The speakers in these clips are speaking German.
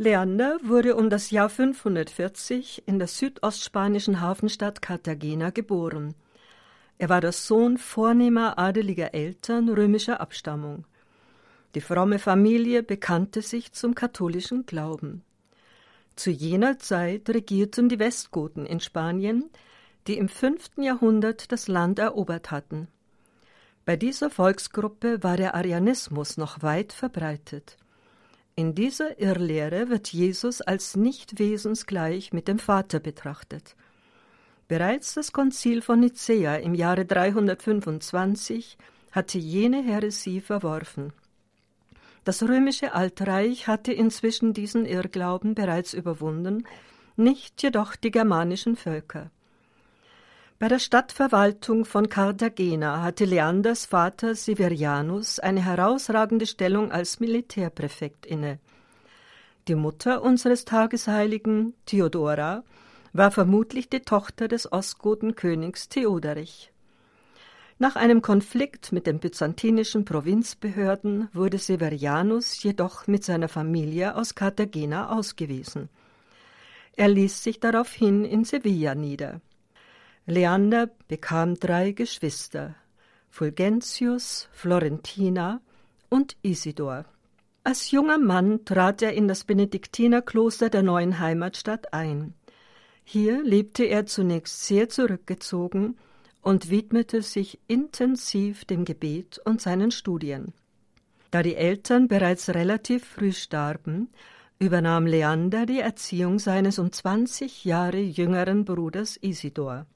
Leander wurde um das Jahr 540 in der südostspanischen Hafenstadt Cartagena geboren. Er war der Sohn vornehmer adeliger Eltern römischer Abstammung. Die fromme Familie bekannte sich zum katholischen Glauben. Zu jener Zeit regierten die Westgoten in Spanien, die im fünften Jahrhundert das Land erobert hatten. Bei dieser Volksgruppe war der Arianismus noch weit verbreitet. In dieser Irrlehre wird Jesus als nicht wesensgleich mit dem Vater betrachtet. Bereits das Konzil von Nicäa im Jahre 325 hatte jene Häresie verworfen. Das römische Altreich hatte inzwischen diesen Irrglauben bereits überwunden, nicht jedoch die germanischen Völker. Bei der Stadtverwaltung von Cartagena hatte Leanders Vater Severianus eine herausragende Stellung als Militärpräfekt inne. Die Mutter unseres Tagesheiligen, Theodora, war vermutlich die Tochter des Ostgotenkönigs Theoderich. Nach einem Konflikt mit den byzantinischen Provinzbehörden wurde Severianus jedoch mit seiner Familie aus Cartagena ausgewiesen. Er ließ sich daraufhin in Sevilla nieder. Leander bekam drei Geschwister, Fulgentius, Florentina und Isidor. Als junger Mann trat er in das Benediktinerkloster der neuen Heimatstadt ein. Hier lebte er zunächst sehr zurückgezogen und widmete sich intensiv dem Gebet und seinen Studien. Da die Eltern bereits relativ früh starben, übernahm Leander die Erziehung seines um zwanzig Jahre jüngeren Bruders Isidor.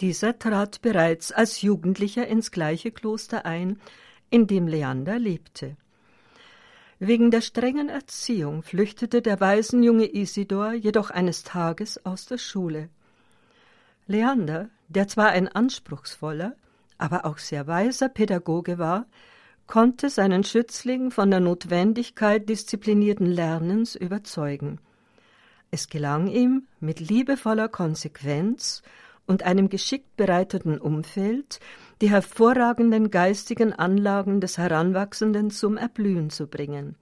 Dieser trat bereits als Jugendlicher ins gleiche Kloster ein, in dem Leander lebte. Wegen der strengen Erziehung flüchtete der Waisenjunge Isidor jedoch eines Tages aus der Schule. Leander, der zwar ein anspruchsvoller, aber auch sehr weiser Pädagoge war, konnte seinen Schützling von der Notwendigkeit disziplinierten Lernens überzeugen. Es gelang ihm, mit liebevoller Konsequenz und einem geschickt bereiteten Umfeld die hervorragenden geistigen Anlagen des Heranwachsenden zum Erblühen zu bringen.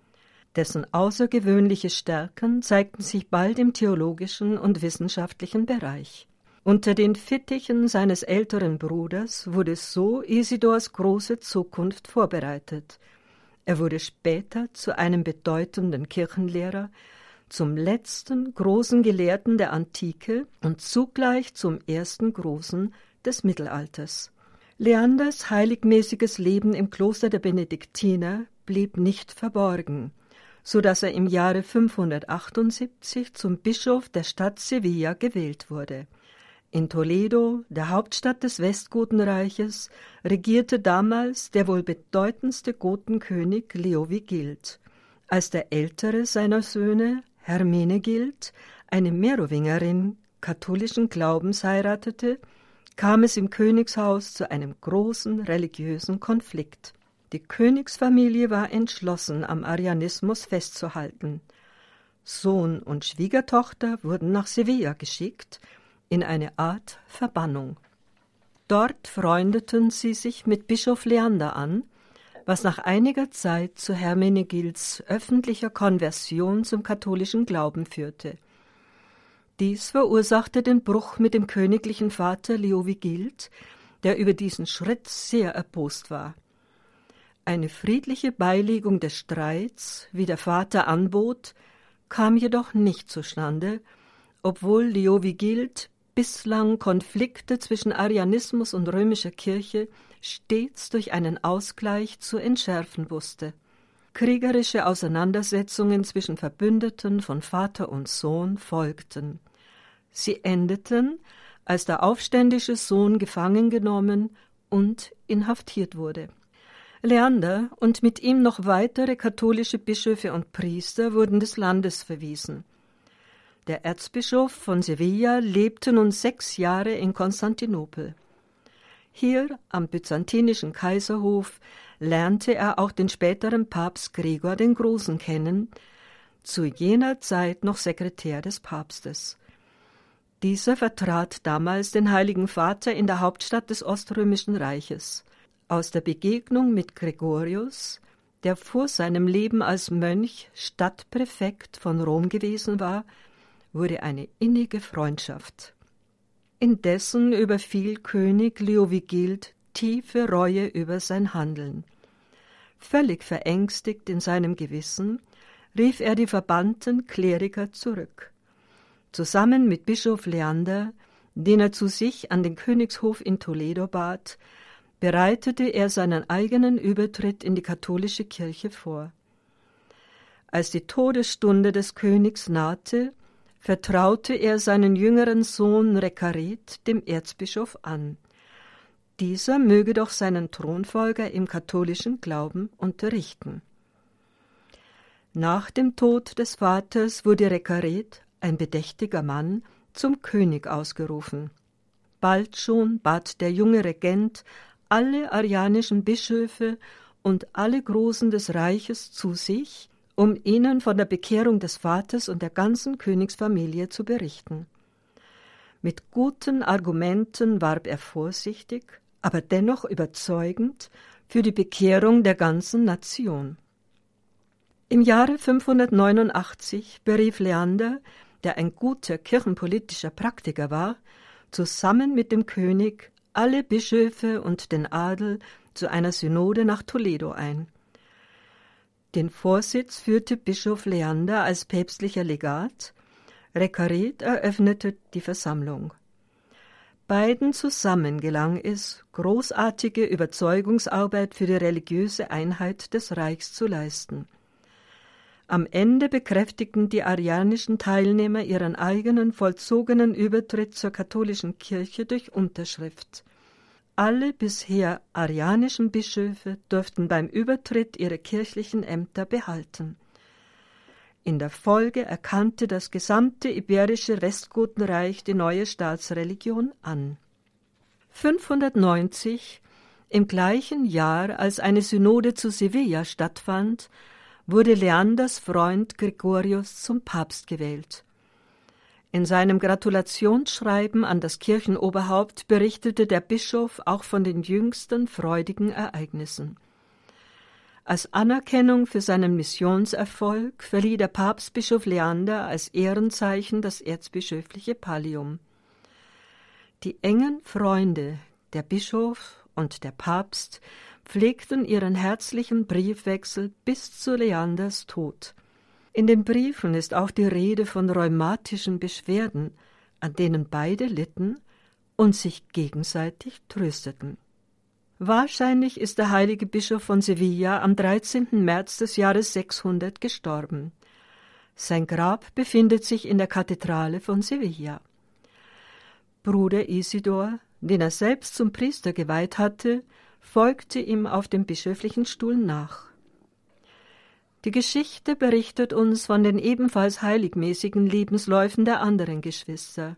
Dessen außergewöhnliche Stärken zeigten sich bald im theologischen und wissenschaftlichen Bereich. Unter den Fittichen seines älteren Bruders wurde so Isidors große Zukunft vorbereitet. Er wurde später zu einem bedeutenden Kirchenlehrer, zum letzten großen Gelehrten der Antike und zugleich zum ersten großen des Mittelalters. Leanders heiligmäßiges Leben im Kloster der Benediktiner blieb nicht verborgen, so dass er im Jahre 578 zum Bischof der Stadt Sevilla gewählt wurde. In Toledo, der Hauptstadt des Westgotenreiches, regierte damals der wohl bedeutendste Gotenkönig Leovigild. Als der ältere seiner Söhne, Hermenegild, eine Merowingerin katholischen Glaubens heiratete, kam es im Königshaus zu einem großen religiösen Konflikt. Die Königsfamilie war entschlossen, am Arianismus festzuhalten. Sohn und Schwiegertochter wurden nach Sevilla geschickt, in eine Art Verbannung. Dort freundeten sie sich mit Bischof Leander an, was nach einiger Zeit zu Hermenegilds öffentlicher Konversion zum katholischen Glauben führte. Dies verursachte den Bruch mit dem königlichen Vater Leovigild, der über diesen Schritt sehr erbost war. Eine friedliche Beilegung des Streits, wie der Vater anbot, kam jedoch nicht zustande, obwohl Leovigild bislang Konflikte zwischen Arianismus und römischer Kirche stets durch einen Ausgleich zu entschärfen wusste. Kriegerische Auseinandersetzungen zwischen Verbündeten von Vater und Sohn folgten. Sie endeten, als der aufständische Sohn gefangen genommen und inhaftiert wurde. Leander und mit ihm noch weitere katholische Bischöfe und Priester wurden des Landes verwiesen. Der Erzbischof von Sevilla lebte nun sechs Jahre in Konstantinopel. Hier am byzantinischen Kaiserhof lernte er auch den späteren Papst Gregor den Großen kennen, zu jener Zeit noch Sekretär des Papstes. Dieser vertrat damals den Heiligen Vater in der Hauptstadt des Oströmischen Reiches. Aus der Begegnung mit Gregorius, der vor seinem Leben als Mönch Stadtpräfekt von Rom gewesen war, wurde eine innige Freundschaft. Indessen überfiel König Leovigild tiefe Reue über sein Handeln. Völlig verängstigt in seinem Gewissen rief er die verbannten Kleriker zurück. Zusammen mit Bischof Leander, den er zu sich an den Königshof in Toledo bat, bereitete er seinen eigenen Übertritt in die katholische Kirche vor. Als die Todesstunde des Königs nahte, vertraute er seinen jüngeren Sohn Rekaret dem Erzbischof an. Dieser möge doch seinen Thronfolger im katholischen Glauben unterrichten. Nach dem Tod des Vaters wurde Rekaret, ein bedächtiger Mann, zum König ausgerufen. Bald schon bat der junge Regent alle arianischen Bischöfe und alle Großen des Reiches zu sich, um ihnen von der Bekehrung des Vaters und der ganzen Königsfamilie zu berichten. Mit guten Argumenten warb er vorsichtig, aber dennoch überzeugend für die Bekehrung der ganzen Nation. Im Jahre 589 berief Leander, der ein guter kirchenpolitischer Praktiker war, zusammen mit dem König alle Bischöfe und den Adel zu einer Synode nach Toledo ein. Den Vorsitz führte Bischof Leander als päpstlicher Legat, Rekaret eröffnete die Versammlung. Beiden zusammen gelang es, großartige Überzeugungsarbeit für die religiöse Einheit des Reichs zu leisten. Am Ende bekräftigten die arianischen Teilnehmer ihren eigenen vollzogenen Übertritt zur katholischen Kirche durch Unterschrift. Alle bisher arianischen Bischöfe durften beim Übertritt ihre kirchlichen Ämter behalten. In der Folge erkannte das gesamte iberische Westgotenreich die neue Staatsreligion an. 590, im gleichen Jahr, als eine Synode zu Sevilla stattfand, wurde Leanders Freund Gregorius zum Papst gewählt. In seinem Gratulationsschreiben an das Kirchenoberhaupt berichtete der Bischof auch von den jüngsten freudigen Ereignissen. Als Anerkennung für seinen Missionserfolg verlieh der Papstbischof Leander als Ehrenzeichen das erzbischöfliche Pallium. Die engen Freunde, der Bischof und der Papst, pflegten ihren herzlichen Briefwechsel bis zu Leanders Tod. In den Briefen ist auch die Rede von rheumatischen Beschwerden, an denen beide litten und sich gegenseitig trösteten. Wahrscheinlich ist der heilige Bischof von Sevilla am 13. März des Jahres 600 gestorben. Sein Grab befindet sich in der Kathedrale von Sevilla. Bruder Isidor, den er selbst zum Priester geweiht hatte, folgte ihm auf dem bischöflichen Stuhl nach. Die Geschichte berichtet uns von den ebenfalls heiligmäßigen Lebensläufen der anderen Geschwister.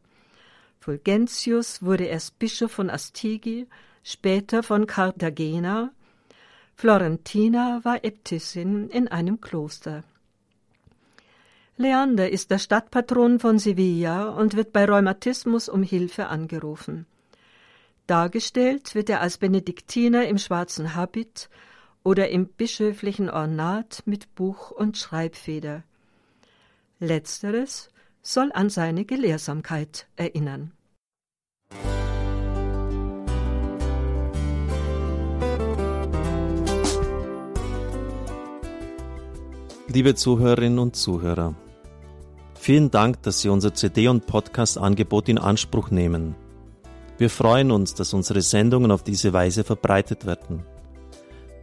Fulgentius wurde erst Bischof von Astigi, später von Cartagena. Florentina war Äbtissin in einem Kloster. Leander ist der Stadtpatron von Sevilla und wird bei Rheumatismus um Hilfe angerufen. Dargestellt wird er als Benediktiner im schwarzen Habit oder im bischöflichen Ornat mit Buch und Schreibfeder. Letzteres soll an seine Gelehrsamkeit erinnern. Liebe Zuhörerinnen und Zuhörer, vielen Dank, dass Sie unser CD- und Podcast-Angebot in Anspruch nehmen. Wir freuen uns, dass unsere Sendungen auf diese Weise verbreitet werden.